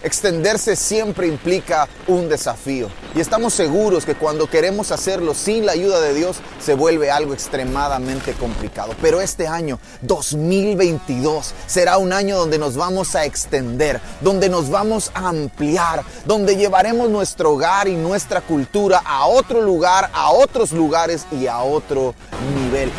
Extenderse siempre implica un desafío y estamos seguros que cuando queremos hacerlo sin la ayuda de Dios se vuelve algo extremadamente complicado. Pero este año 2022 será un año donde nos vamos a extender, donde nos vamos a ampliar, donde llevaremos nuestro hogar y nuestra cultura a otro lugar, a otros lugares y a otro nivel.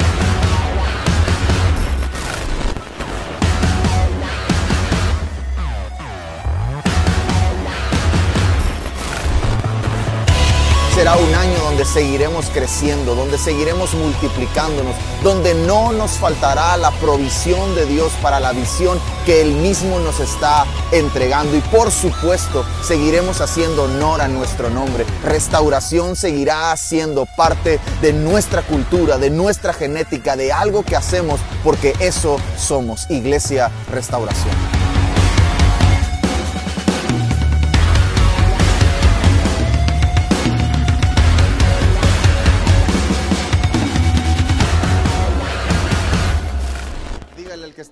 Será un año donde seguiremos creciendo, donde seguiremos multiplicándonos, donde no nos faltará la provisión de Dios para la visión que Él mismo nos está entregando. Y por supuesto, seguiremos haciendo honor a nuestro nombre. Restauración seguirá siendo parte de nuestra cultura, de nuestra genética, de algo que hacemos, porque eso somos, Iglesia Restauración.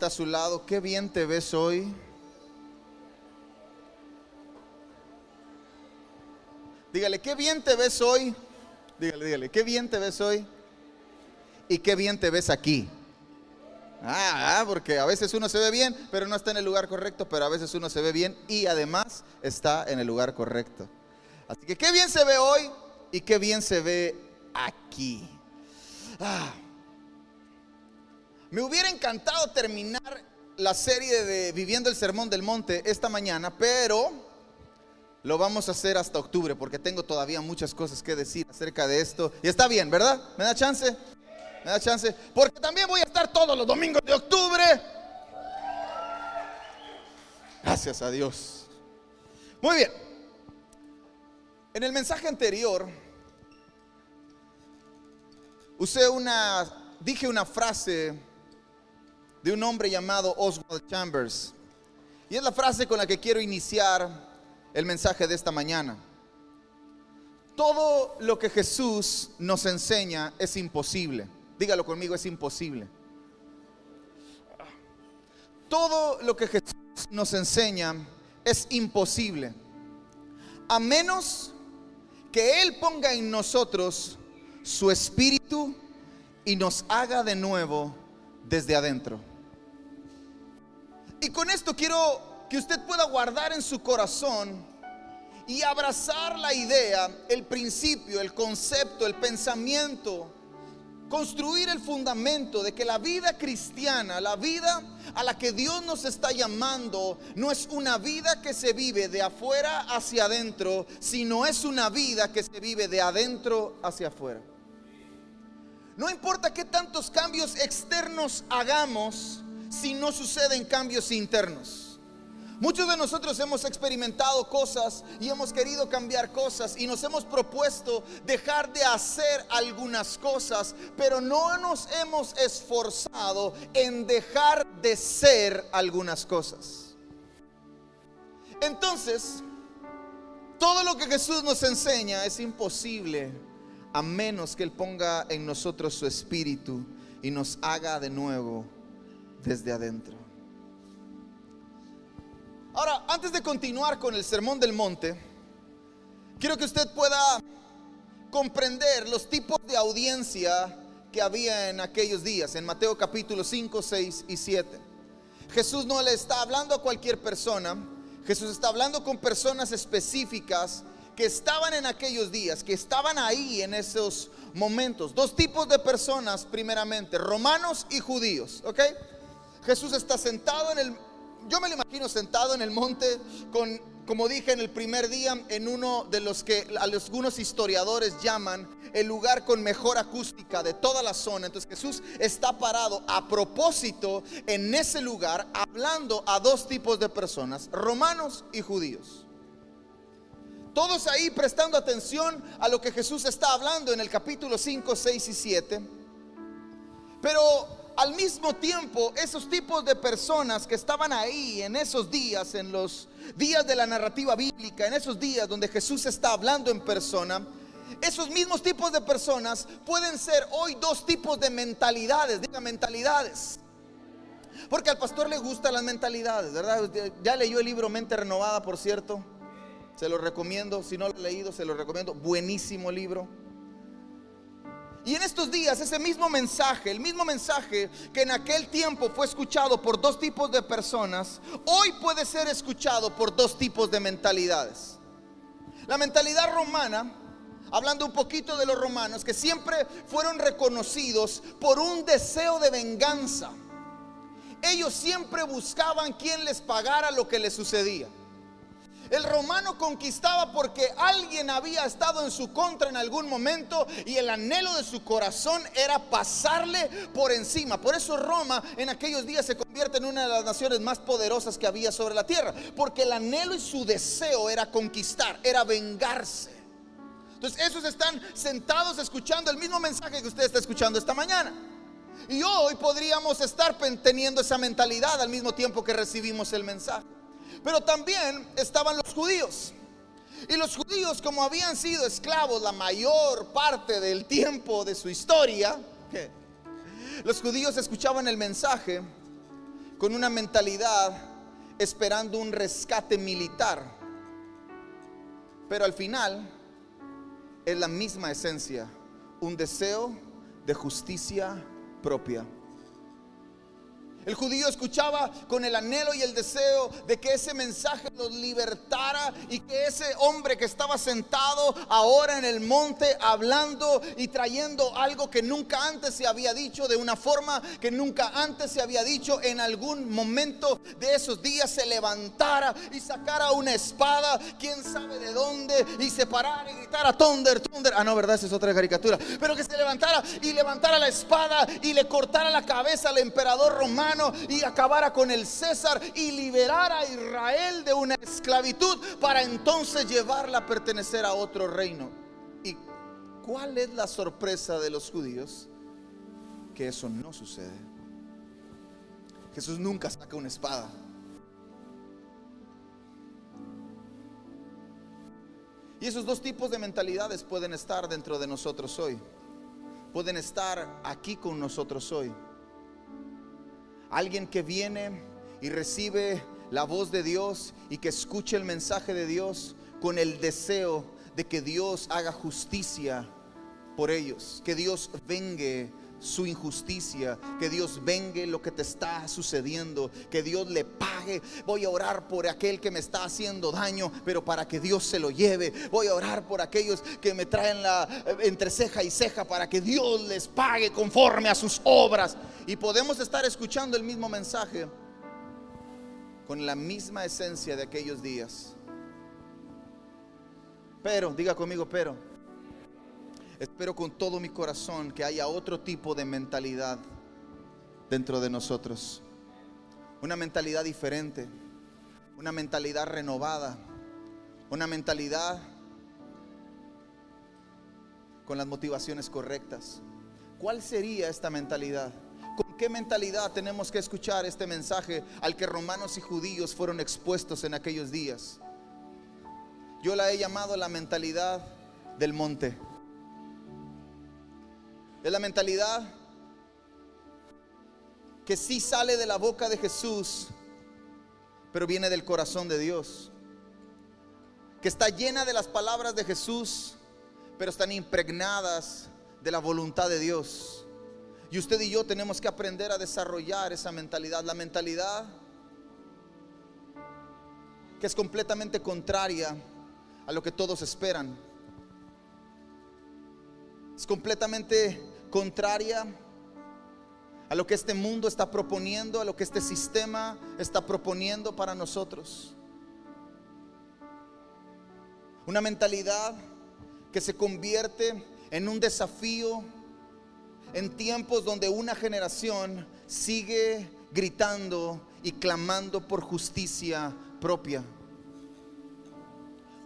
A su lado, qué bien te ves hoy. Dígale, qué bien te ves hoy. Dígale, dígale, qué bien te ves hoy. Y qué bien te ves aquí. Ah, ah, porque a veces uno se ve bien, pero no está en el lugar correcto, pero a veces uno se ve bien y además está en el lugar correcto. Así que qué bien se ve hoy y qué bien se ve aquí. Ah. Me hubiera encantado terminar la serie de Viviendo el Sermón del Monte esta mañana, pero lo vamos a hacer hasta octubre porque tengo todavía muchas cosas que decir acerca de esto. Y está bien, ¿verdad? ¿Me da chance? ¿Me da chance? Porque también voy a estar todos los domingos de octubre. Gracias a Dios. Muy bien. En el mensaje anterior usé una, dije una frase de un hombre llamado Oswald Chambers. Y es la frase con la que quiero iniciar el mensaje de esta mañana. Todo lo que Jesús nos enseña es imposible. Dígalo conmigo, es imposible. Todo lo que Jesús nos enseña es imposible. A menos que Él ponga en nosotros su espíritu y nos haga de nuevo desde adentro. Y con esto quiero que usted pueda guardar en su corazón y abrazar la idea, el principio, el concepto, el pensamiento, construir el fundamento de que la vida cristiana, la vida a la que Dios nos está llamando, no es una vida que se vive de afuera hacia adentro, sino es una vida que se vive de adentro hacia afuera. No importa qué tantos cambios externos hagamos si no suceden cambios internos. Muchos de nosotros hemos experimentado cosas y hemos querido cambiar cosas y nos hemos propuesto dejar de hacer algunas cosas, pero no nos hemos esforzado en dejar de ser algunas cosas. Entonces, todo lo que Jesús nos enseña es imposible a menos que Él ponga en nosotros su espíritu y nos haga de nuevo desde adentro. Ahora, antes de continuar con el Sermón del Monte, quiero que usted pueda comprender los tipos de audiencia que había en aquellos días, en Mateo capítulo 5, 6 y 7. Jesús no le está hablando a cualquier persona, Jesús está hablando con personas específicas que estaban en aquellos días, que estaban ahí en esos momentos. Dos tipos de personas, primeramente, romanos y judíos, ¿ok? Jesús está sentado en el, yo me lo imagino sentado en el monte con, como dije en el primer día, en uno de los que algunos historiadores llaman el lugar con mejor acústica de toda la zona. Entonces Jesús está parado a propósito en ese lugar hablando a dos tipos de personas, romanos y judíos. Todos ahí prestando atención a lo que Jesús está hablando en el capítulo 5, 6 y 7. Pero al mismo tiempo, esos tipos de personas que estaban ahí en esos días, en los días de la narrativa bíblica, en esos días donde Jesús está hablando en persona, esos mismos tipos de personas pueden ser hoy dos tipos de mentalidades, diga mentalidades. Porque al pastor le gustan las mentalidades, ¿verdad? Ya leyó el libro Mente Renovada, por cierto. Se lo recomiendo. Si no lo ha leído, se lo recomiendo. Buenísimo libro. Y en estos días ese mismo mensaje, el mismo mensaje que en aquel tiempo fue escuchado por dos tipos de personas, hoy puede ser escuchado por dos tipos de mentalidades. La mentalidad romana, hablando un poquito de los romanos, que siempre fueron reconocidos por un deseo de venganza. Ellos siempre buscaban quien les pagara lo que les sucedía. El romano conquistaba porque alguien había estado en su contra en algún momento y el anhelo de su corazón era pasarle por encima. Por eso Roma en aquellos días se convierte en una de las naciones más poderosas que había sobre la tierra. Porque el anhelo y su deseo era conquistar, era vengarse. Entonces esos están sentados escuchando el mismo mensaje que usted está escuchando esta mañana. Y hoy podríamos estar teniendo esa mentalidad al mismo tiempo que recibimos el mensaje. Pero también estaban los judíos. Y los judíos, como habían sido esclavos la mayor parte del tiempo de su historia, los judíos escuchaban el mensaje con una mentalidad esperando un rescate militar. Pero al final es la misma esencia, un deseo de justicia propia. El judío escuchaba con el anhelo y el deseo de que ese mensaje los libertara y que ese hombre que estaba sentado ahora en el monte hablando y trayendo algo que nunca antes se había dicho, de una forma que nunca antes se había dicho, en algún momento de esos días se levantara y sacara una espada, quién sabe de dónde, y se parara y gritara, Thunder, Thunder. Ah, no, verdad, esa es otra caricatura. Pero que se levantara y levantara la espada y le cortara la cabeza al emperador romano y acabara con el César y liberara a Israel de una esclavitud para entonces llevarla a pertenecer a otro reino. ¿Y cuál es la sorpresa de los judíos? Que eso no sucede. Jesús nunca saca una espada. Y esos dos tipos de mentalidades pueden estar dentro de nosotros hoy. Pueden estar aquí con nosotros hoy. Alguien que viene y recibe la voz de Dios y que escuche el mensaje de Dios con el deseo de que Dios haga justicia por ellos, que Dios vengue su injusticia, que Dios vengue lo que te está sucediendo, que Dios le pague. Voy a orar por aquel que me está haciendo daño, pero para que Dios se lo lleve. Voy a orar por aquellos que me traen la eh, entre ceja y ceja para que Dios les pague conforme a sus obras. Y podemos estar escuchando el mismo mensaje con la misma esencia de aquellos días. Pero, diga conmigo, pero Espero con todo mi corazón que haya otro tipo de mentalidad dentro de nosotros. Una mentalidad diferente, una mentalidad renovada, una mentalidad con las motivaciones correctas. ¿Cuál sería esta mentalidad? ¿Con qué mentalidad tenemos que escuchar este mensaje al que romanos y judíos fueron expuestos en aquellos días? Yo la he llamado la mentalidad del monte. Es la mentalidad que sí sale de la boca de Jesús, pero viene del corazón de Dios. Que está llena de las palabras de Jesús, pero están impregnadas de la voluntad de Dios. Y usted y yo tenemos que aprender a desarrollar esa mentalidad, la mentalidad que es completamente contraria a lo que todos esperan. Es completamente contraria a lo que este mundo está proponiendo, a lo que este sistema está proponiendo para nosotros. Una mentalidad que se convierte en un desafío en tiempos donde una generación sigue gritando y clamando por justicia propia.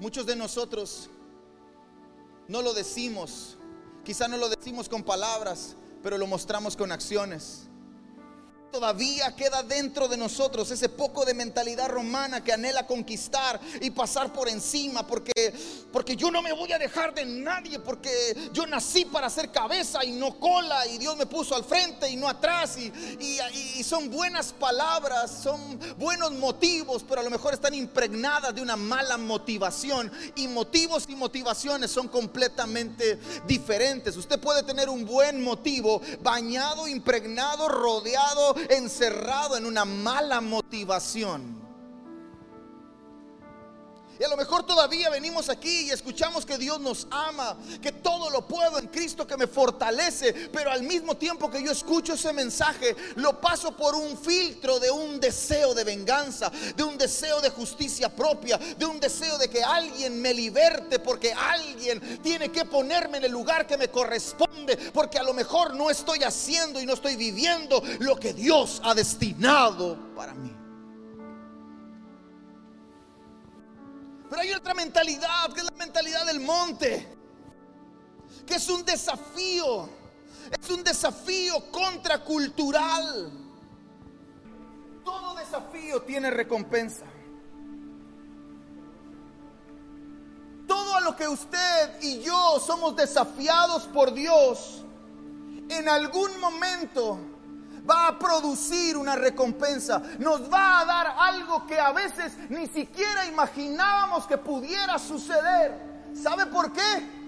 Muchos de nosotros no lo decimos, Quizá no lo decimos con palabras, pero lo mostramos con acciones. Todavía queda dentro de nosotros ese poco de mentalidad romana que anhela conquistar y pasar por encima, porque, porque yo no me voy a dejar de nadie, porque yo nací para ser cabeza y no cola, y Dios me puso al frente y no atrás, y, y son buenas palabras, son buenos motivos, pero a lo mejor están impregnadas de una mala motivación, y motivos y motivaciones son completamente diferentes. Usted puede tener un buen motivo, bañado, impregnado, rodeado, encerrado en una mala motivación. Y a lo mejor todavía venimos aquí y escuchamos que Dios nos ama, que todo lo puedo en Cristo que me fortalece, pero al mismo tiempo que yo escucho ese mensaje, lo paso por un filtro de un deseo de venganza, de un deseo de justicia propia, de un deseo de que alguien me liberte porque alguien tiene que ponerme en el lugar que me corresponde, porque a lo mejor no estoy haciendo y no estoy viviendo lo que Dios ha destinado para mí. Pero hay otra mentalidad, que es la mentalidad del monte, que es un desafío, es un desafío contracultural. Todo desafío tiene recompensa. Todo a lo que usted y yo somos desafiados por Dios, en algún momento va a producir una recompensa, nos va a dar algo que a veces ni siquiera imaginábamos que pudiera suceder. ¿Sabe por qué?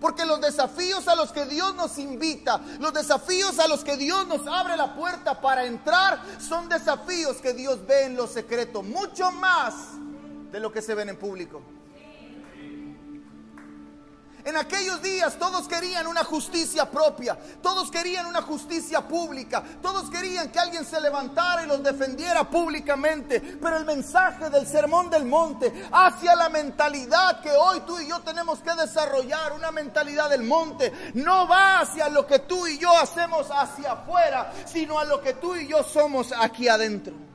Porque los desafíos a los que Dios nos invita, los desafíos a los que Dios nos abre la puerta para entrar, son desafíos que Dios ve en lo secreto, mucho más de lo que se ven en público. En aquellos días todos querían una justicia propia, todos querían una justicia pública, todos querían que alguien se levantara y los defendiera públicamente. Pero el mensaje del Sermón del Monte hacia la mentalidad que hoy tú y yo tenemos que desarrollar, una mentalidad del monte, no va hacia lo que tú y yo hacemos hacia afuera, sino a lo que tú y yo somos aquí adentro.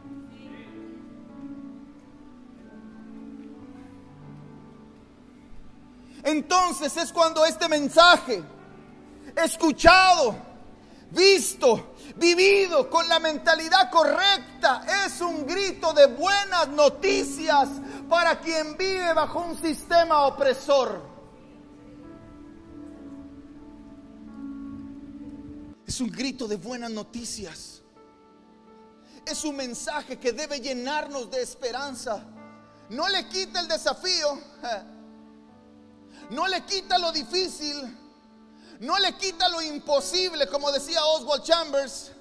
Entonces es cuando este mensaje, escuchado, visto, vivido con la mentalidad correcta, es un grito de buenas noticias para quien vive bajo un sistema opresor. Es un grito de buenas noticias. Es un mensaje que debe llenarnos de esperanza. No le quita el desafío no le quita lo difícil, no le quita lo imposible, como decía Oswald Chambers,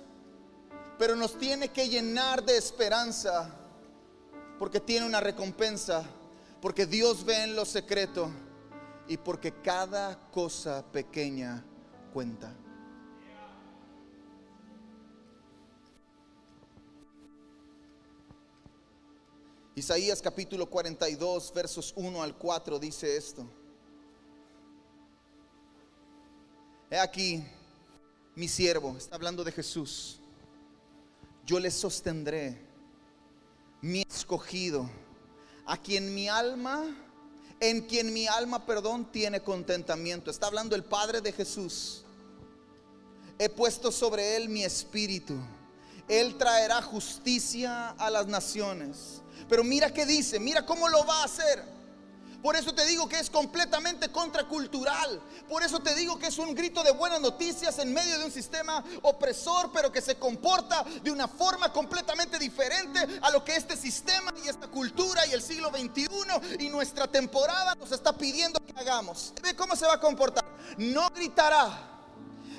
pero nos tiene que llenar de esperanza, porque tiene una recompensa, porque Dios ve en lo secreto y porque cada cosa pequeña cuenta. Isaías capítulo 42, versos 1 al 4 dice esto. He aquí, mi siervo, está hablando de Jesús. Yo le sostendré, mi escogido, a quien mi alma, en quien mi alma, perdón, tiene contentamiento. Está hablando el Padre de Jesús. He puesto sobre él mi espíritu. Él traerá justicia a las naciones. Pero mira qué dice, mira cómo lo va a hacer. Por eso te digo que es completamente contracultural. Por eso te digo que es un grito de buenas noticias en medio de un sistema opresor, pero que se comporta de una forma completamente diferente a lo que este sistema y esta cultura y el siglo XXI y nuestra temporada nos está pidiendo que hagamos. ¿Ve cómo se va a comportar? No gritará,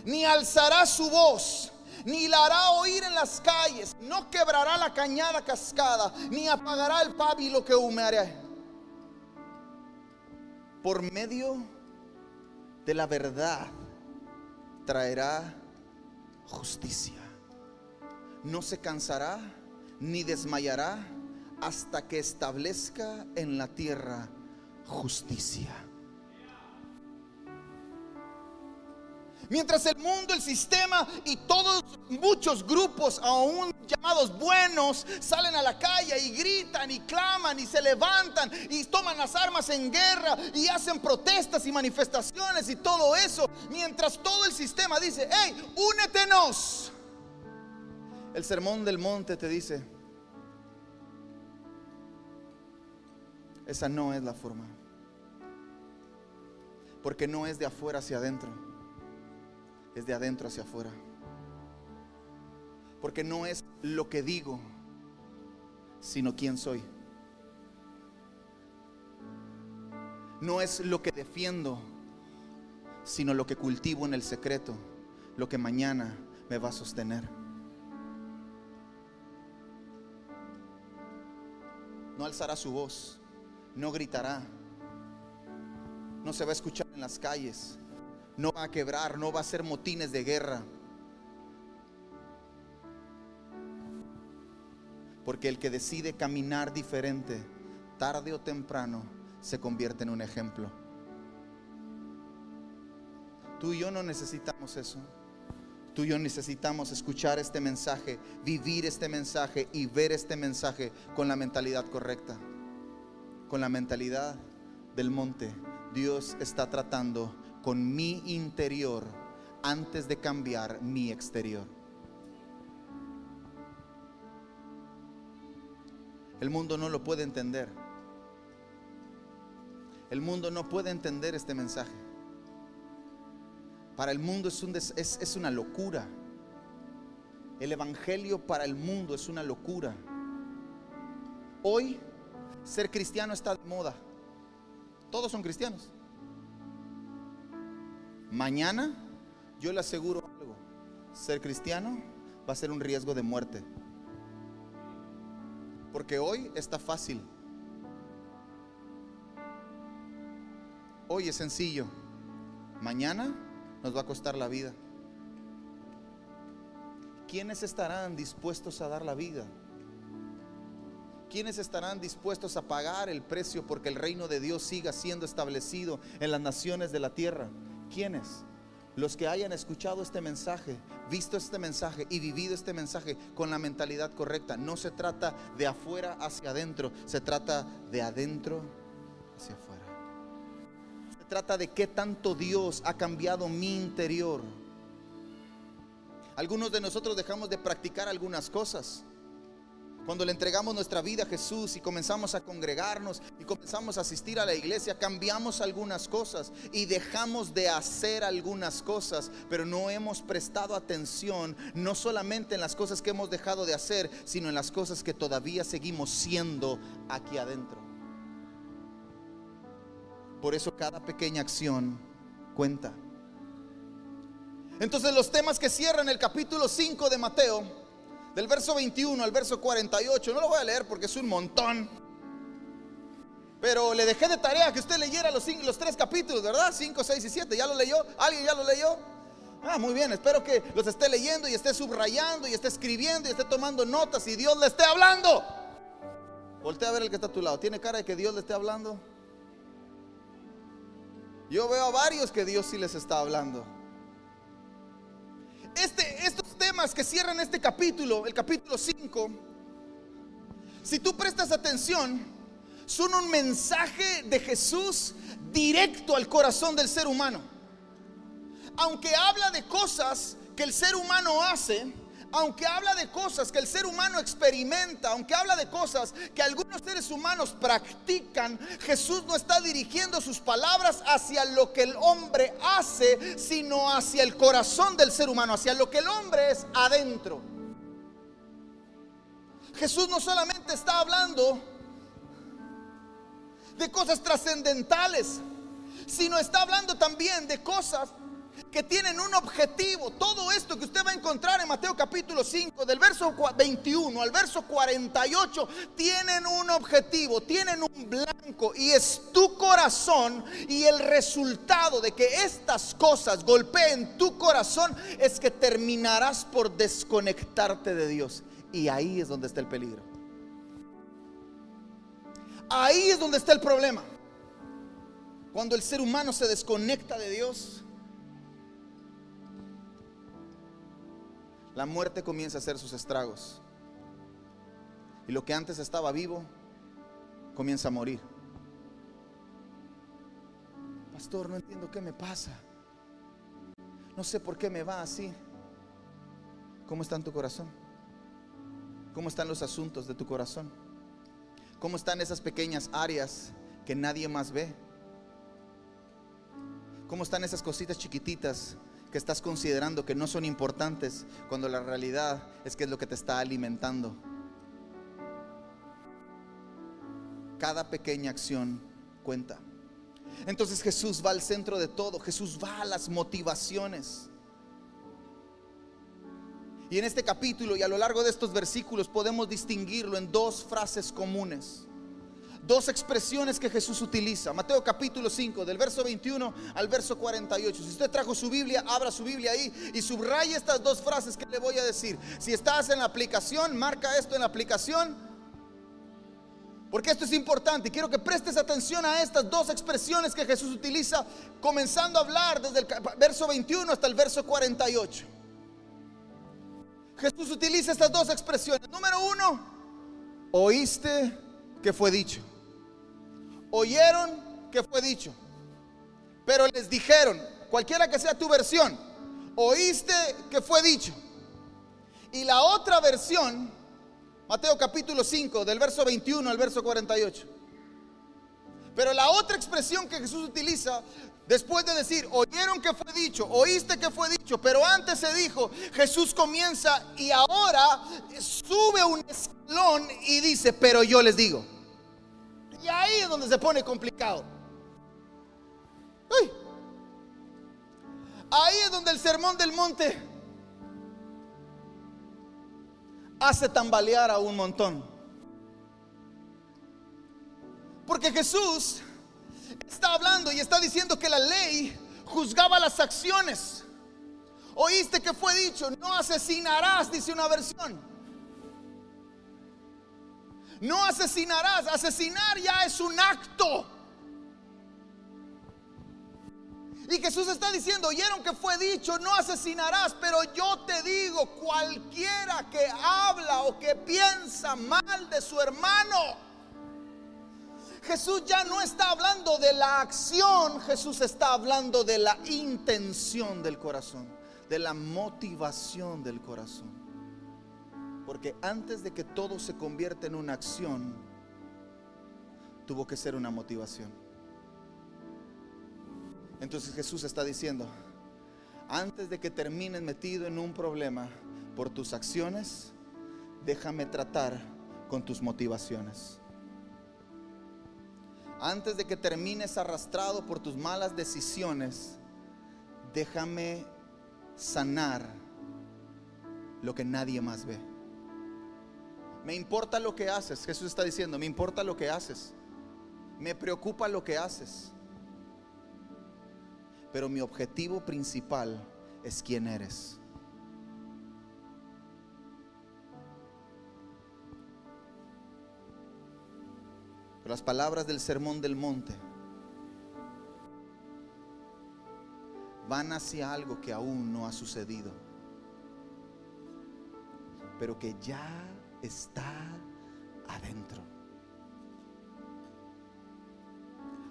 ni alzará su voz ni la hará oír en las calles, no quebrará la cañada cascada, ni apagará el pábilo que humeará por medio de la verdad traerá justicia. No se cansará ni desmayará hasta que establezca en la tierra justicia. Mientras el mundo, el sistema y todos muchos grupos, aún llamados buenos, salen a la calle y gritan y claman y se levantan y toman las armas en guerra y hacen protestas y manifestaciones y todo eso. Mientras todo el sistema dice, hey, únetenos. El sermón del monte te dice, esa no es la forma. Porque no es de afuera hacia adentro, es de adentro hacia afuera. Porque no es lo que digo, sino quién soy. No es lo que defiendo, sino lo que cultivo en el secreto, lo que mañana me va a sostener. No alzará su voz, no gritará, no se va a escuchar en las calles, no va a quebrar, no va a ser motines de guerra. Porque el que decide caminar diferente, tarde o temprano, se convierte en un ejemplo. Tú y yo no necesitamos eso. Tú y yo necesitamos escuchar este mensaje, vivir este mensaje y ver este mensaje con la mentalidad correcta. Con la mentalidad del monte. Dios está tratando con mi interior antes de cambiar mi exterior. El mundo no lo puede entender. El mundo no puede entender este mensaje. Para el mundo es, un es, es una locura. El Evangelio para el mundo es una locura. Hoy ser cristiano está de moda. Todos son cristianos. Mañana, yo le aseguro algo, ser cristiano va a ser un riesgo de muerte. Porque hoy está fácil. Hoy es sencillo. Mañana nos va a costar la vida. ¿Quiénes estarán dispuestos a dar la vida? ¿Quiénes estarán dispuestos a pagar el precio porque el reino de Dios siga siendo establecido en las naciones de la tierra? ¿Quiénes? Los que hayan escuchado este mensaje, visto este mensaje y vivido este mensaje con la mentalidad correcta. No se trata de afuera hacia adentro, se trata de adentro hacia afuera trata de qué tanto Dios ha cambiado mi interior. Algunos de nosotros dejamos de practicar algunas cosas. Cuando le entregamos nuestra vida a Jesús y comenzamos a congregarnos y comenzamos a asistir a la iglesia, cambiamos algunas cosas y dejamos de hacer algunas cosas, pero no hemos prestado atención no solamente en las cosas que hemos dejado de hacer, sino en las cosas que todavía seguimos siendo aquí adentro. Por eso cada pequeña acción cuenta. Entonces los temas que cierran el capítulo 5 de Mateo, del verso 21 al verso 48, no lo voy a leer porque es un montón. Pero le dejé de tarea que usted leyera los, tres capítulos, ¿verdad? 5, 6 y 7. ¿Ya lo leyó? ¿Alguien ya lo leyó? Ah, muy bien, espero que los esté leyendo y esté subrayando y esté escribiendo y esté tomando notas y Dios le esté hablando. Voltea a ver el que está a tu lado. ¿Tiene cara de que Dios le esté hablando? Yo veo a varios que Dios sí les está hablando. Este, estos temas que cierran este capítulo, el capítulo 5, si tú prestas atención, son un mensaje de Jesús directo al corazón del ser humano. Aunque habla de cosas que el ser humano hace, aunque habla de cosas que el ser humano experimenta, aunque habla de cosas que algunos seres humanos practican, Jesús no está dirigiendo sus palabras hacia lo que el hombre hace, sino hacia el corazón del ser humano, hacia lo que el hombre es adentro. Jesús no solamente está hablando de cosas trascendentales, sino está hablando también de cosas que tienen un objetivo. Todo esto que usted va a encontrar en Mateo capítulo 5, del verso 21 al verso 48, tienen un objetivo, tienen un blanco y es tu corazón y el resultado de que estas cosas golpeen tu corazón es que terminarás por desconectarte de Dios. Y ahí es donde está el peligro. Ahí es donde está el problema. Cuando el ser humano se desconecta de Dios, la muerte comienza a hacer sus estragos. Y lo que antes estaba vivo comienza a morir. Pastor, no entiendo qué me pasa. No sé por qué me va así. ¿Cómo está en tu corazón? ¿Cómo están los asuntos de tu corazón? ¿Cómo están esas pequeñas áreas que nadie más ve? ¿Cómo están esas cositas chiquititas que estás considerando que no son importantes cuando la realidad es que es lo que te está alimentando? Cada pequeña acción cuenta. Entonces Jesús va al centro de todo, Jesús va a las motivaciones. Y en este capítulo y a lo largo de estos versículos podemos distinguirlo en dos frases comunes. Dos expresiones que Jesús utiliza. Mateo capítulo 5, del verso 21 al verso 48. Si usted trajo su Biblia, abra su Biblia ahí y subraya estas dos frases que le voy a decir. Si estás en la aplicación, marca esto en la aplicación. Porque esto es importante. Quiero que prestes atención a estas dos expresiones que Jesús utiliza, comenzando a hablar desde el verso 21 hasta el verso 48. Jesús utiliza estas dos expresiones. Número uno, oíste que fue dicho. Oyeron que fue dicho. Pero les dijeron, cualquiera que sea tu versión, oíste que fue dicho. Y la otra versión, Mateo capítulo 5, del verso 21 al verso 48. Pero la otra expresión que Jesús utiliza Después de decir, oyeron que fue dicho, oíste que fue dicho, pero antes se dijo, Jesús comienza y ahora sube un escalón y dice, pero yo les digo. Y ahí es donde se pone complicado. Ahí es donde el sermón del monte hace tambalear a un montón. Porque Jesús está hablando y está diciendo que la ley juzgaba las acciones. Oíste que fue dicho, no asesinarás, dice una versión. No asesinarás, asesinar ya es un acto. Y Jesús está diciendo, oyeron que fue dicho, no asesinarás, pero yo te digo, cualquiera que habla o que piensa mal de su hermano, Jesús ya no está hablando de la acción, Jesús está hablando de la intención del corazón, de la motivación del corazón. Porque antes de que todo se convierta en una acción, tuvo que ser una motivación. Entonces Jesús está diciendo, antes de que termines metido en un problema por tus acciones, déjame tratar con tus motivaciones antes de que termines arrastrado por tus malas decisiones, déjame sanar lo que nadie más ve. Me importa lo que haces, Jesús está diciendo, me importa lo que haces. Me preocupa lo que haces. Pero mi objetivo principal es quién eres. las palabras del sermón del monte van hacia algo que aún no ha sucedido, pero que ya está adentro.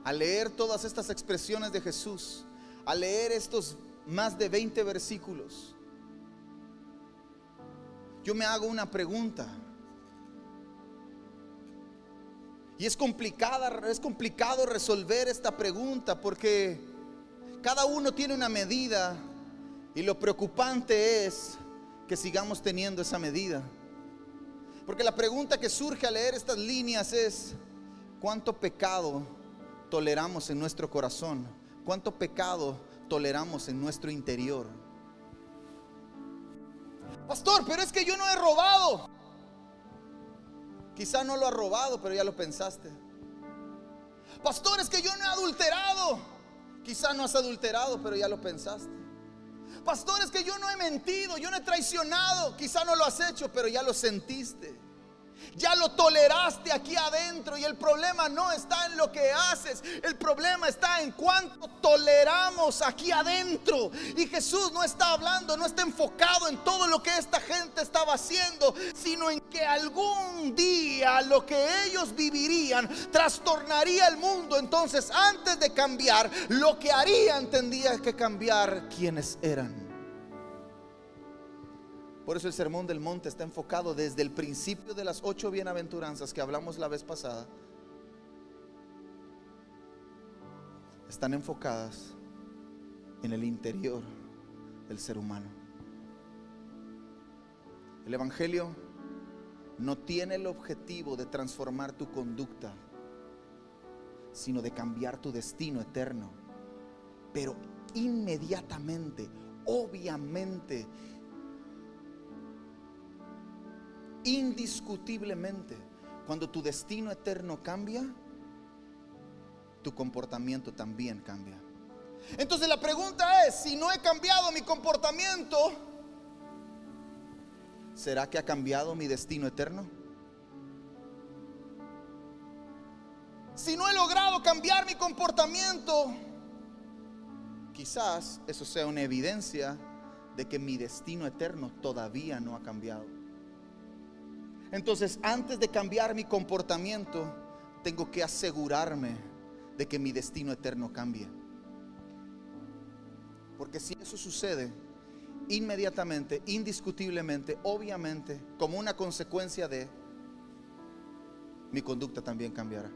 Al leer todas estas expresiones de Jesús, al leer estos más de 20 versículos, yo me hago una pregunta. Y es complicada, es complicado resolver esta pregunta porque cada uno tiene una medida y lo preocupante es que sigamos teniendo esa medida. Porque la pregunta que surge al leer estas líneas es, ¿cuánto pecado toleramos en nuestro corazón? ¿Cuánto pecado toleramos en nuestro interior? Pastor, pero es que yo no he robado. Quizá no lo ha robado, pero ya lo pensaste. Pastor, es que yo no he adulterado. Quizá no has adulterado, pero ya lo pensaste. Pastor, es que yo no he mentido, yo no he traicionado. Quizá no lo has hecho, pero ya lo sentiste. Ya lo toleraste aquí adentro y el problema no está en lo que haces, el problema está en cuánto toleramos aquí adentro. Y Jesús no está hablando, no está enfocado en todo lo que esta gente estaba haciendo, sino en que algún día lo que ellos vivirían trastornaría el mundo. Entonces, antes de cambiar, lo que harían tendría que cambiar quienes eran. Por eso el sermón del monte está enfocado desde el principio de las ocho bienaventuranzas que hablamos la vez pasada. Están enfocadas en el interior del ser humano. El Evangelio no tiene el objetivo de transformar tu conducta, sino de cambiar tu destino eterno. Pero inmediatamente, obviamente, indiscutiblemente, cuando tu destino eterno cambia, tu comportamiento también cambia. Entonces la pregunta es, si no he cambiado mi comportamiento, ¿será que ha cambiado mi destino eterno? Si no he logrado cambiar mi comportamiento, quizás eso sea una evidencia de que mi destino eterno todavía no ha cambiado. Entonces, antes de cambiar mi comportamiento, tengo que asegurarme de que mi destino eterno cambie. Porque si eso sucede, inmediatamente, indiscutiblemente, obviamente, como una consecuencia de, mi conducta también cambiará.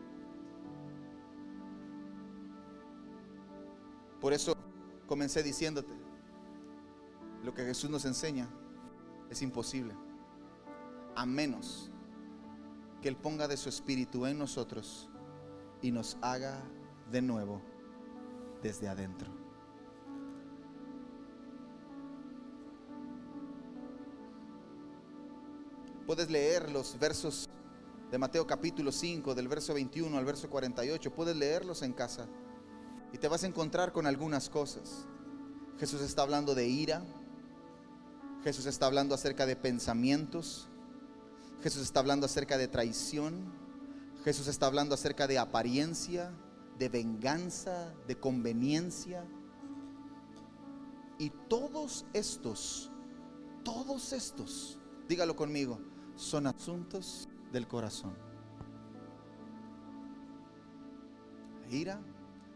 Por eso comencé diciéndote, lo que Jesús nos enseña es imposible, a menos que Él ponga de su espíritu en nosotros y nos haga de nuevo desde adentro. Puedes leer los versos de Mateo capítulo 5, del verso 21 al verso 48. Puedes leerlos en casa y te vas a encontrar con algunas cosas. Jesús está hablando de ira. Jesús está hablando acerca de pensamientos. Jesús está hablando acerca de traición. Jesús está hablando acerca de apariencia, de venganza, de conveniencia. Y todos estos, todos estos, dígalo conmigo, son asuntos del corazón. La ira,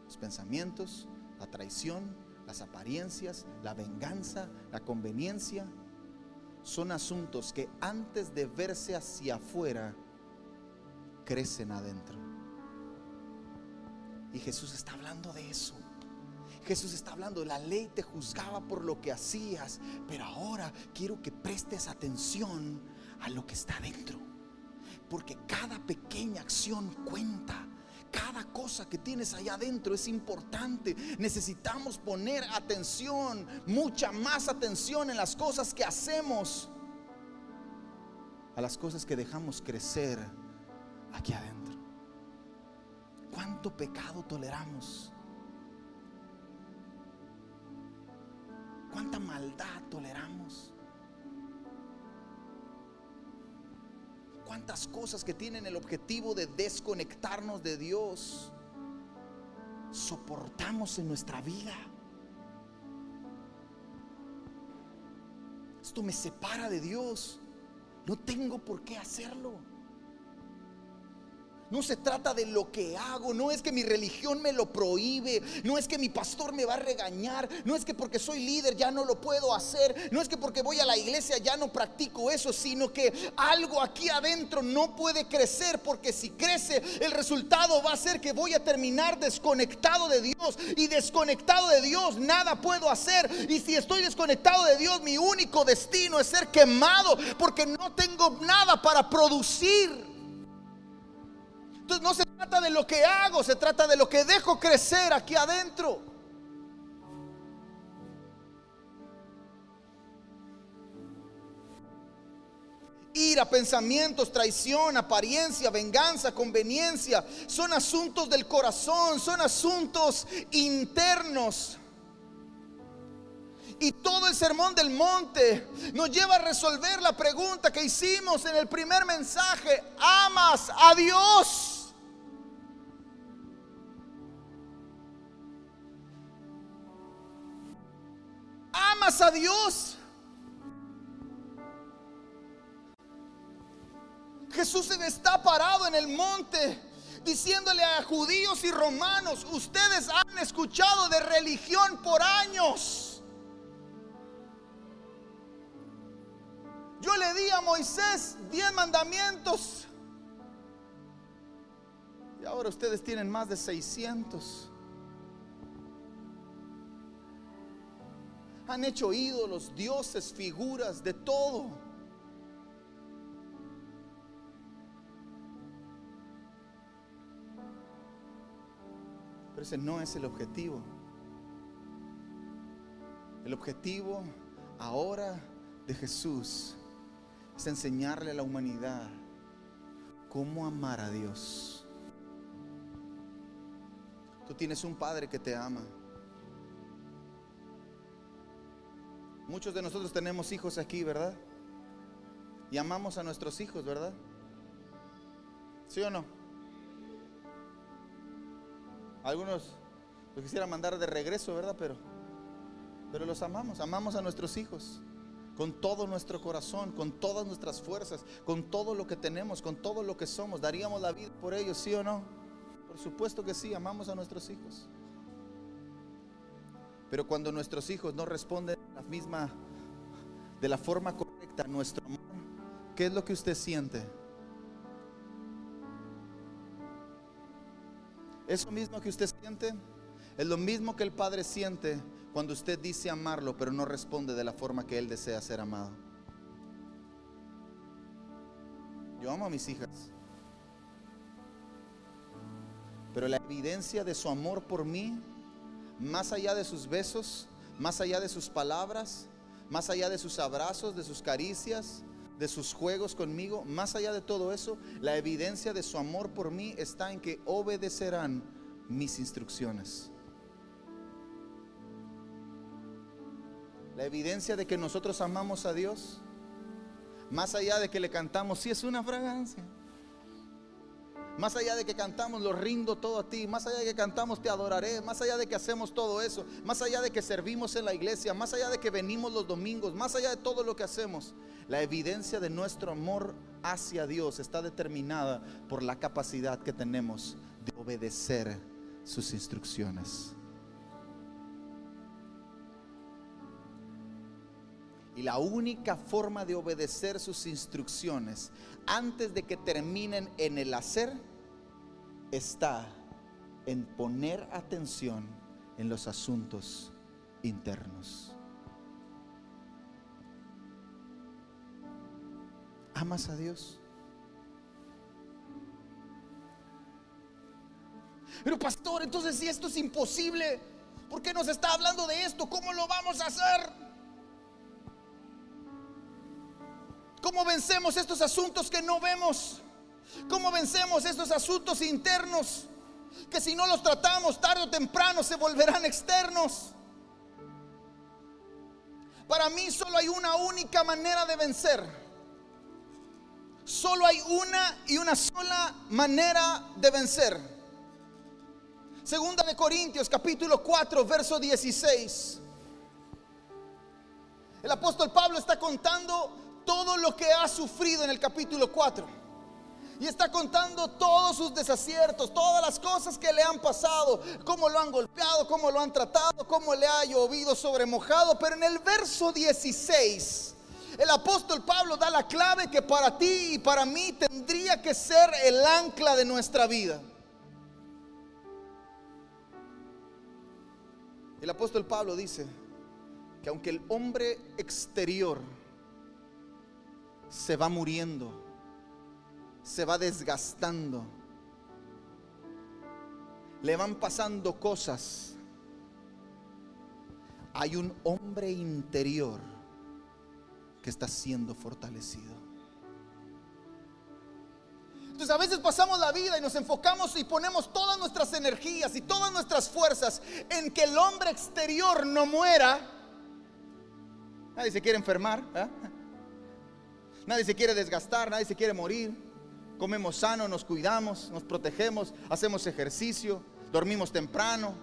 los pensamientos, la traición, las apariencias, la venganza, la conveniencia, son asuntos que antes de verse hacia afuera, crecen adentro. Y Jesús está hablando de eso. Jesús está hablando, la ley te juzgaba por lo que hacías, pero ahora quiero que prestes atención a lo que está dentro. Porque cada pequeña acción cuenta. Cada cosa que tienes allá adentro es importante. Necesitamos poner atención, mucha más atención en las cosas que hacemos, a las cosas que dejamos crecer aquí adentro. ¿Cuánto pecado toleramos? ¿Cuánta maldad toleramos? Cuántas cosas que tienen el objetivo de desconectarnos de Dios soportamos en nuestra vida. Esto me separa de Dios. No tengo por qué hacerlo. No se trata de lo que hago, no es que mi religión me lo prohíbe, no es que mi pastor me va a regañar, no es que porque soy líder ya no lo puedo hacer, no es que porque voy a la iglesia ya no practico eso, sino que algo aquí adentro no puede crecer porque si crece el resultado va a ser que voy a terminar desconectado de Dios y desconectado de Dios nada puedo hacer y si estoy desconectado de Dios mi único destino es ser quemado porque no tengo nada para producir. Entonces no se trata de lo que hago, se trata de lo que dejo crecer aquí adentro. Ira, pensamientos, traición, apariencia, venganza, conveniencia, son asuntos del corazón, son asuntos internos. Y todo el sermón del monte nos lleva a resolver la pregunta que hicimos en el primer mensaje. ¿Amas a Dios? Dios. Jesús está parado en el monte diciéndole a judíos y romanos, ustedes han escuchado de religión por años. yo le di a Moisés diez mandamientos. Y ahora ustedes tienen más de 600. Han hecho ídolos, dioses, figuras, de todo. Pero ese no es el objetivo. El objetivo ahora de Jesús es enseñarle a la humanidad cómo amar a Dios. Tú tienes un padre que te ama. Muchos de nosotros tenemos hijos aquí, ¿verdad? Y amamos a nuestros hijos, ¿verdad? ¿Sí o no? Algunos los quisiera mandar de regreso, ¿verdad? Pero, pero los amamos, amamos a nuestros hijos con todo nuestro corazón, con todas nuestras fuerzas, con todo lo que tenemos, con todo lo que somos. ¿Daríamos la vida por ellos, sí o no? Por supuesto que sí, amamos a nuestros hijos. Pero cuando nuestros hijos no responden misma, de la forma correcta nuestro amor, ¿qué es lo que usted siente? Eso mismo que usted siente es lo mismo que el Padre siente cuando usted dice amarlo, pero no responde de la forma que Él desea ser amado. Yo amo a mis hijas. Pero la evidencia de su amor por mí, más allá de sus besos, más allá de sus palabras, más allá de sus abrazos, de sus caricias, de sus juegos conmigo, más allá de todo eso, la evidencia de su amor por mí está en que obedecerán mis instrucciones. La evidencia de que nosotros amamos a Dios, más allá de que le cantamos, si es una fragancia. Más allá de que cantamos, lo rindo todo a ti. Más allá de que cantamos, te adoraré. Más allá de que hacemos todo eso. Más allá de que servimos en la iglesia. Más allá de que venimos los domingos. Más allá de todo lo que hacemos. La evidencia de nuestro amor hacia Dios está determinada por la capacidad que tenemos de obedecer sus instrucciones. Y la única forma de obedecer sus instrucciones antes de que terminen en el hacer está en poner atención en los asuntos internos. ¿Amas a Dios? Pero pastor, entonces si esto es imposible, ¿por qué nos está hablando de esto? ¿Cómo lo vamos a hacer? ¿Cómo vencemos estos asuntos que no vemos? ¿Cómo vencemos estos asuntos internos que si no los tratamos tarde o temprano se volverán externos? Para mí solo hay una única manera de vencer. Solo hay una y una sola manera de vencer. Segunda de Corintios capítulo 4 verso 16. El apóstol Pablo está contando todo lo que ha sufrido en el capítulo 4. Y está contando todos sus desaciertos, todas las cosas que le han pasado, cómo lo han golpeado, cómo lo han tratado, cómo le ha llovido sobre mojado. Pero en el verso 16, el apóstol Pablo da la clave que para ti y para mí tendría que ser el ancla de nuestra vida. El apóstol Pablo dice que aunque el hombre exterior se va muriendo, se va desgastando, le van pasando cosas. Hay un hombre interior que está siendo fortalecido. Entonces a veces pasamos la vida y nos enfocamos y ponemos todas nuestras energías y todas nuestras fuerzas en que el hombre exterior no muera. Nadie se quiere enfermar. ¿eh? Nadie se quiere desgastar, nadie se quiere morir. Comemos sano, nos cuidamos, nos protegemos, hacemos ejercicio, dormimos temprano.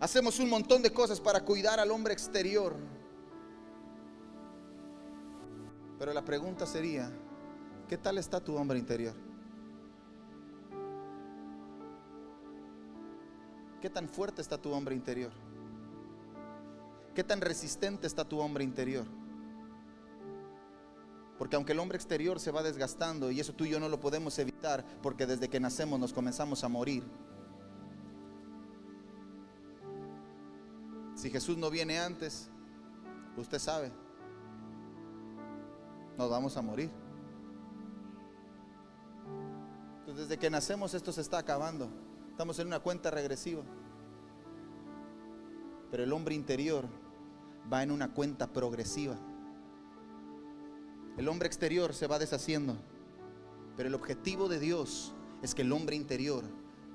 Hacemos un montón de cosas para cuidar al hombre exterior. Pero la pregunta sería, ¿qué tal está tu hombre interior? ¿Qué tan fuerte está tu hombre interior? ¿Qué tan resistente está tu hombre interior? Porque aunque el hombre exterior se va desgastando y eso tú y yo no lo podemos evitar porque desde que nacemos nos comenzamos a morir. Si Jesús no viene antes, usted sabe, nos vamos a morir. Entonces desde que nacemos esto se está acabando. Estamos en una cuenta regresiva. Pero el hombre interior va en una cuenta progresiva. El hombre exterior se va deshaciendo, pero el objetivo de Dios es que el hombre interior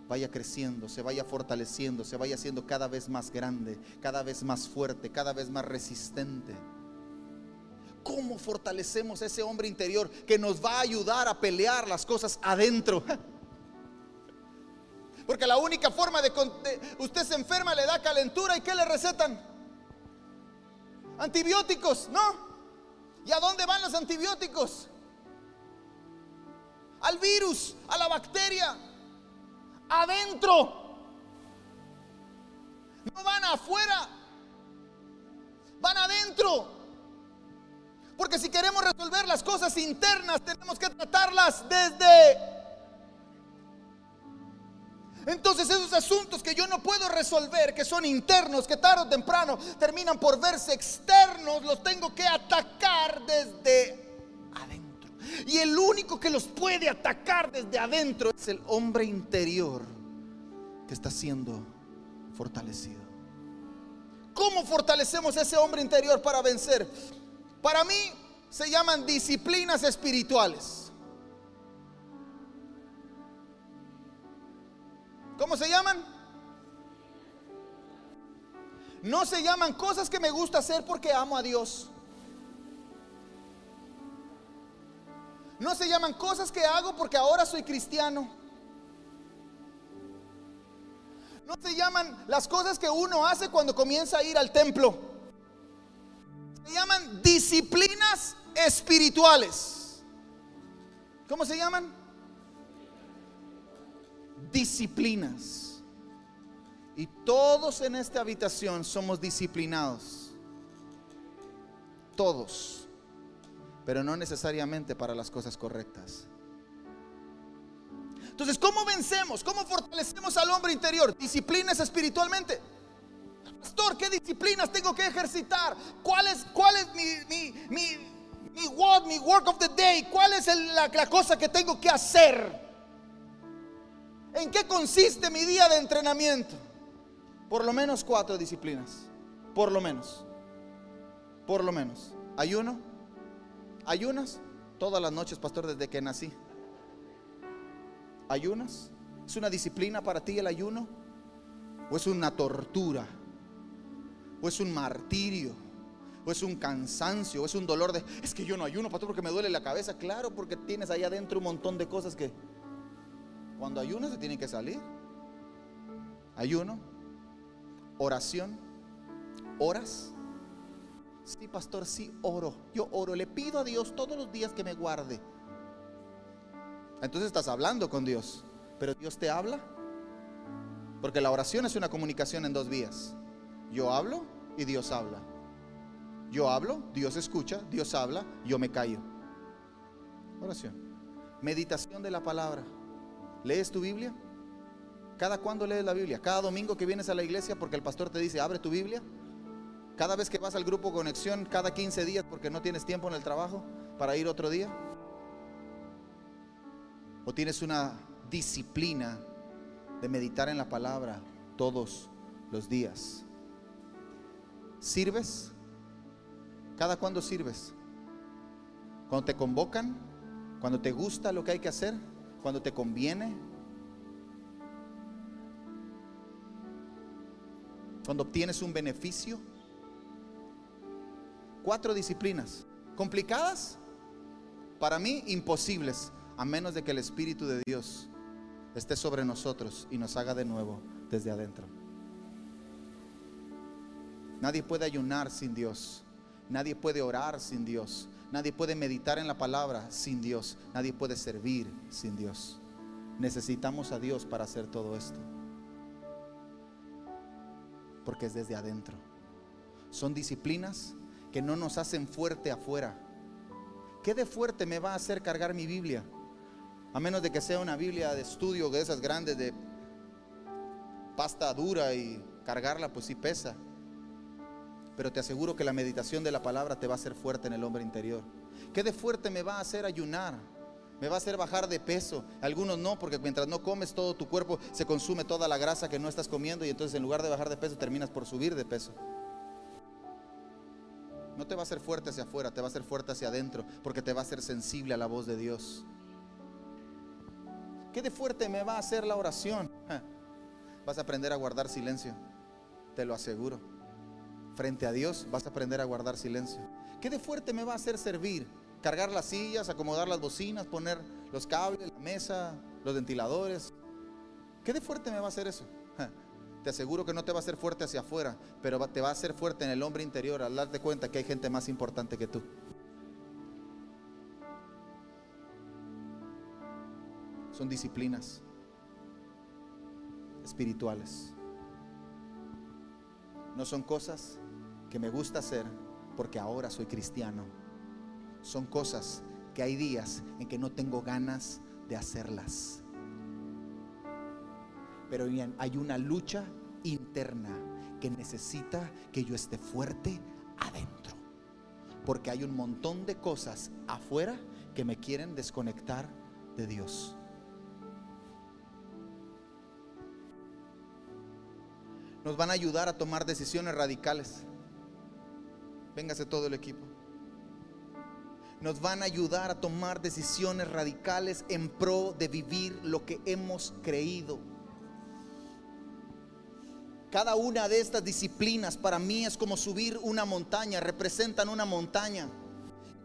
vaya creciendo, se vaya fortaleciendo, se vaya haciendo cada vez más grande, cada vez más fuerte, cada vez más resistente. ¿Cómo fortalecemos ese hombre interior que nos va a ayudar a pelear las cosas adentro? Porque la única forma de, usted se enferma, le da calentura y ¿qué le recetan? Antibióticos, ¿no? ¿Y a dónde van los antibióticos? Al virus, a la bacteria, adentro. No van afuera, van adentro. Porque si queremos resolver las cosas internas, tenemos que tratarlas desde entonces esos asuntos que yo no puedo resolver, que son internos, que tarde o temprano terminan por verse externos, los tengo que atacar desde adentro. Y el único que los puede atacar desde adentro es el hombre interior que está siendo fortalecido. ¿Cómo fortalecemos ese hombre interior para vencer? Para mí se llaman disciplinas espirituales. ¿Cómo se llaman? No se llaman cosas que me gusta hacer porque amo a Dios. No se llaman cosas que hago porque ahora soy cristiano. No se llaman las cosas que uno hace cuando comienza a ir al templo. Se llaman disciplinas espirituales. ¿Cómo se llaman? Disciplinas. Y todos en esta habitación somos disciplinados. Todos. Pero no necesariamente para las cosas correctas. Entonces, ¿cómo vencemos? ¿Cómo fortalecemos al hombre interior? Disciplinas espiritualmente. Pastor, ¿qué disciplinas tengo que ejercitar? ¿Cuál es, cuál es mi, mi, mi, mi, work, mi work of the day? ¿Cuál es la cosa que tengo que hacer? ¿En qué consiste mi día de entrenamiento? Por lo menos cuatro disciplinas. Por lo menos. Por lo menos. Ayuno. Ayunas todas las noches, pastor, desde que nací. Ayunas. ¿Es una disciplina para ti el ayuno? ¿O es una tortura? ¿O es un martirio? ¿O es un cansancio? ¿O es un dolor de... Es que yo no ayuno, pastor, porque me duele la cabeza. Claro, porque tienes ahí adentro un montón de cosas que cuando ayuno se tiene que salir. Ayuno, oración, oras. Sí, pastor, sí oro. Yo oro, le pido a Dios todos los días que me guarde. Entonces estás hablando con Dios, pero Dios te habla. Porque la oración es una comunicación en dos vías. Yo hablo y Dios habla. Yo hablo, Dios escucha, Dios habla, yo me callo. Oración. Meditación de la palabra. ¿Lees tu Biblia? ¿Cada cuándo lees la Biblia? ¿Cada domingo que vienes a la iglesia porque el pastor te dice, abre tu Biblia? ¿Cada vez que vas al grupo conexión, cada 15 días porque no tienes tiempo en el trabajo para ir otro día? ¿O tienes una disciplina de meditar en la palabra todos los días? ¿Sirves? ¿Cada cuándo sirves? ¿Cuando te convocan? ¿Cuando te gusta lo que hay que hacer? Cuando te conviene, cuando obtienes un beneficio. Cuatro disciplinas, complicadas, para mí imposibles, a menos de que el Espíritu de Dios esté sobre nosotros y nos haga de nuevo desde adentro. Nadie puede ayunar sin Dios. Nadie puede orar sin Dios. Nadie puede meditar en la palabra sin Dios. Nadie puede servir sin Dios. Necesitamos a Dios para hacer todo esto. Porque es desde adentro. Son disciplinas que no nos hacen fuerte afuera. ¿Qué de fuerte me va a hacer cargar mi Biblia? A menos de que sea una Biblia de estudio de esas grandes de pasta dura y cargarla pues sí pesa. Pero te aseguro que la meditación de la palabra te va a hacer fuerte en el hombre interior. ¿Qué de fuerte me va a hacer ayunar? Me va a hacer bajar de peso. Algunos no, porque mientras no comes todo tu cuerpo se consume toda la grasa que no estás comiendo y entonces en lugar de bajar de peso terminas por subir de peso. No te va a hacer fuerte hacia afuera, te va a hacer fuerte hacia adentro, porque te va a hacer sensible a la voz de Dios. ¿Qué de fuerte me va a hacer la oración? Vas a aprender a guardar silencio, te lo aseguro. Frente a Dios vas a aprender a guardar silencio. ¿Qué de fuerte me va a hacer servir? Cargar las sillas, acomodar las bocinas, poner los cables, la mesa, los ventiladores. ¿Qué de fuerte me va a hacer eso? Te aseguro que no te va a hacer fuerte hacia afuera, pero te va a hacer fuerte en el hombre interior al darte cuenta que hay gente más importante que tú. Son disciplinas espirituales. No son cosas que me gusta hacer porque ahora soy cristiano. Son cosas que hay días en que no tengo ganas de hacerlas pero hay una lucha interna que necesita que yo esté fuerte adentro. Porque hay un montón de cosas afuera que me quieren desconectar de Dios. Nos van a ayudar a tomar decisiones radicales. Véngase todo el equipo. Nos van a ayudar a tomar decisiones radicales en pro de vivir lo que hemos creído. Cada una de estas disciplinas para mí es como subir una montaña, representan una montaña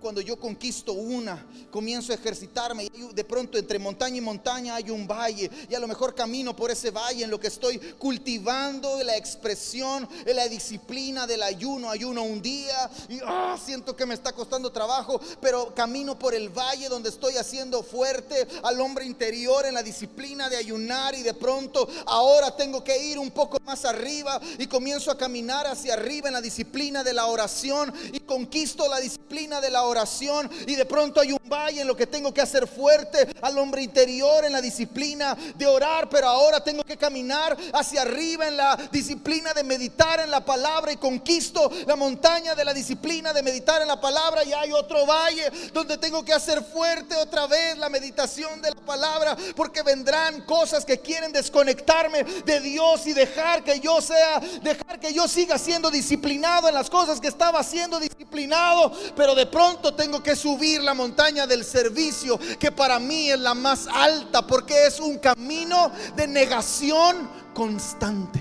cuando yo conquisto una, comienzo a ejercitarme y de pronto entre montaña y montaña hay un valle y a lo mejor camino por ese valle en lo que estoy cultivando la expresión, la disciplina del ayuno, ayuno un día y ah, siento que me está costando trabajo, pero camino por el valle donde estoy haciendo fuerte al hombre interior en la disciplina de ayunar y de pronto ahora tengo que ir un poco más arriba y comienzo a caminar hacia arriba en la disciplina de la oración y conquisto la disciplina de la oración y de pronto hay un valle en lo que tengo que hacer fuerte al hombre interior en la disciplina de orar, pero ahora tengo que caminar hacia arriba en la disciplina de meditar en la palabra y conquisto la montaña de la disciplina de meditar en la palabra. Y hay otro valle donde tengo que hacer fuerte otra vez la meditación de la palabra porque vendrán cosas que quieren desconectarme de Dios y dejar que yo sea, dejar que yo siga siendo disciplinado en las cosas que estaba siendo disciplinado, pero de pronto tengo que subir la montaña del servicio, que para mí es la más alta, porque es un camino de negación constante.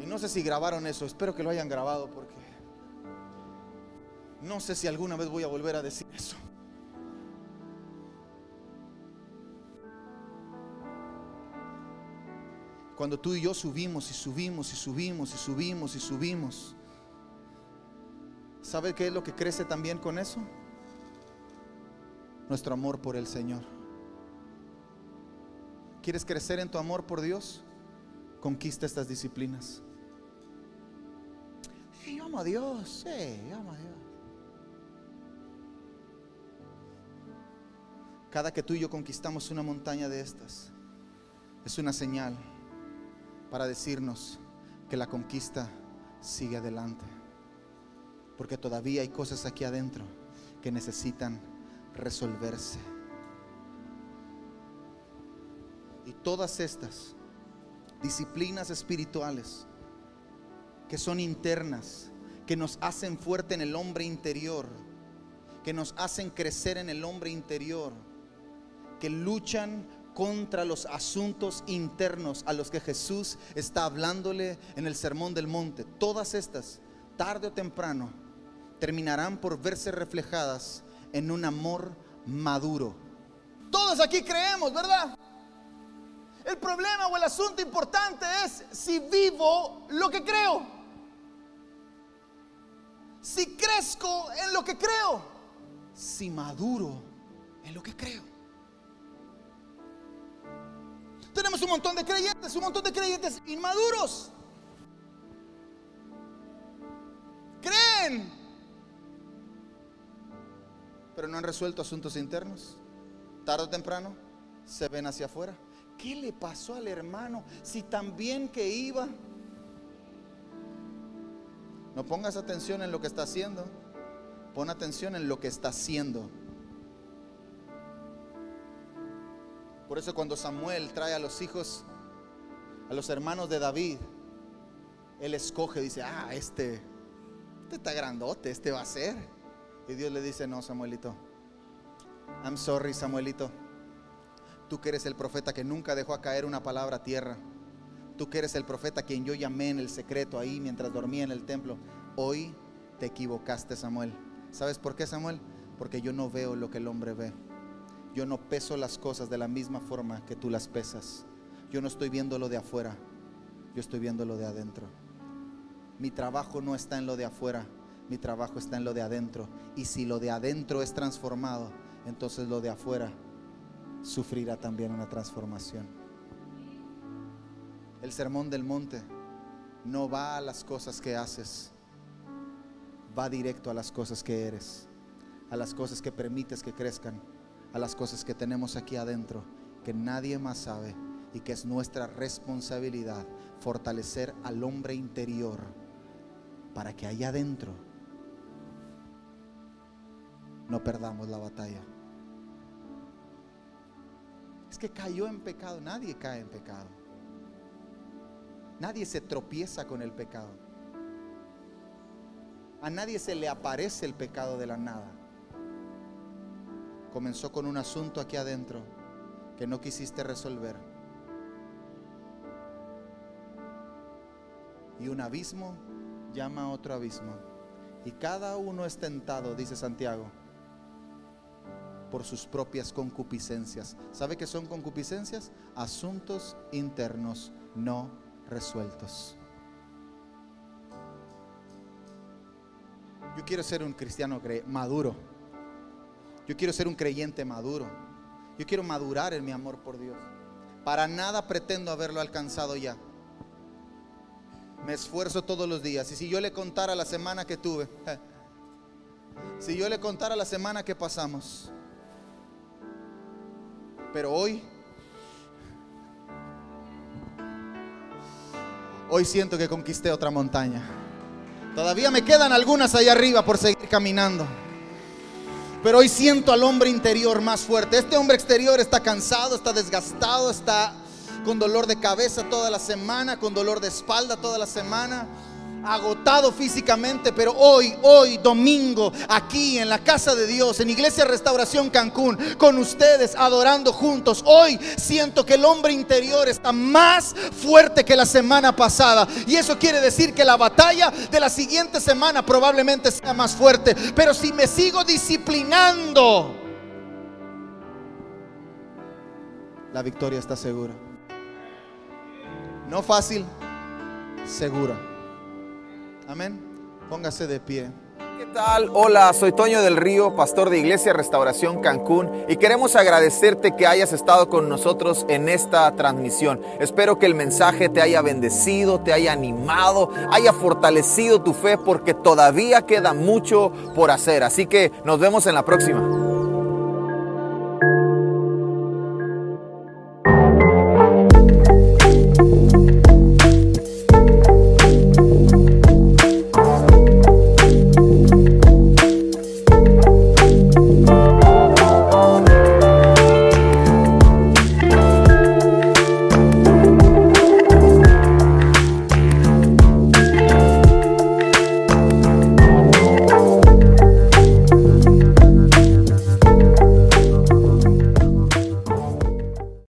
Y no sé si grabaron eso, espero que lo hayan grabado, porque no sé si alguna vez voy a volver a decir eso. Cuando tú y yo subimos y subimos y subimos y subimos y subimos ¿Sabe qué es lo que crece también con eso? Nuestro amor por el Señor. ¿Quieres crecer en tu amor por Dios? Conquista estas disciplinas. Sí, amo a Dios, sí, amo a Dios. Cada que tú y yo conquistamos una montaña de estas, es una señal para decirnos que la conquista sigue adelante porque todavía hay cosas aquí adentro que necesitan resolverse. Y todas estas disciplinas espirituales que son internas, que nos hacen fuerte en el hombre interior, que nos hacen crecer en el hombre interior, que luchan contra los asuntos internos a los que Jesús está hablándole en el Sermón del Monte. Todas estas, tarde o temprano, terminarán por verse reflejadas en un amor maduro. Todos aquí creemos, ¿verdad? El problema o el asunto importante es si vivo lo que creo. Si crezco en lo que creo. Si maduro en lo que creo. Tenemos un montón de creyentes, un montón de creyentes inmaduros. Creen pero no han resuelto asuntos internos. Tarde o temprano se ven hacia afuera. ¿Qué le pasó al hermano si tan bien que iba? No pongas atención en lo que está haciendo, pon atención en lo que está haciendo. Por eso cuando Samuel trae a los hijos, a los hermanos de David, él escoge, dice, ah, este, este está grandote, este va a ser. Y Dios le dice, no, Samuelito, I'm sorry, Samuelito. Tú que eres el profeta que nunca dejó a caer una palabra a tierra. Tú que eres el profeta quien yo llamé en el secreto ahí mientras dormía en el templo. Hoy te equivocaste, Samuel. ¿Sabes por qué, Samuel? Porque yo no veo lo que el hombre ve. Yo no peso las cosas de la misma forma que tú las pesas. Yo no estoy viendo lo de afuera, yo estoy viendo lo de adentro. Mi trabajo no está en lo de afuera, mi trabajo está en lo de adentro. Y si lo de adentro es transformado, entonces lo de afuera sufrirá también una transformación. El sermón del monte no va a las cosas que haces, va directo a las cosas que eres, a las cosas que permites que crezcan a las cosas que tenemos aquí adentro, que nadie más sabe y que es nuestra responsabilidad fortalecer al hombre interior para que allá adentro no perdamos la batalla. Es que cayó en pecado, nadie cae en pecado. Nadie se tropieza con el pecado. A nadie se le aparece el pecado de la nada comenzó con un asunto aquí adentro que no quisiste resolver. Y un abismo llama a otro abismo. Y cada uno es tentado, dice Santiago, por sus propias concupiscencias. ¿Sabe qué son concupiscencias? Asuntos internos no resueltos. Yo quiero ser un cristiano maduro. Yo quiero ser un creyente maduro. Yo quiero madurar en mi amor por Dios. Para nada pretendo haberlo alcanzado ya. Me esfuerzo todos los días. Y si yo le contara la semana que tuve, si yo le contara la semana que pasamos, pero hoy, hoy siento que conquisté otra montaña. Todavía me quedan algunas ahí arriba por seguir caminando. Pero hoy siento al hombre interior más fuerte. Este hombre exterior está cansado, está desgastado, está con dolor de cabeza toda la semana, con dolor de espalda toda la semana agotado físicamente, pero hoy, hoy, domingo, aquí en la casa de Dios, en Iglesia Restauración Cancún, con ustedes adorando juntos, hoy siento que el hombre interior está más fuerte que la semana pasada. Y eso quiere decir que la batalla de la siguiente semana probablemente sea más fuerte. Pero si me sigo disciplinando, la victoria está segura. No fácil, segura. Amén. Póngase de pie. ¿Qué tal? Hola, soy Toño del Río, pastor de Iglesia Restauración Cancún y queremos agradecerte que hayas estado con nosotros en esta transmisión. Espero que el mensaje te haya bendecido, te haya animado, haya fortalecido tu fe porque todavía queda mucho por hacer. Así que nos vemos en la próxima.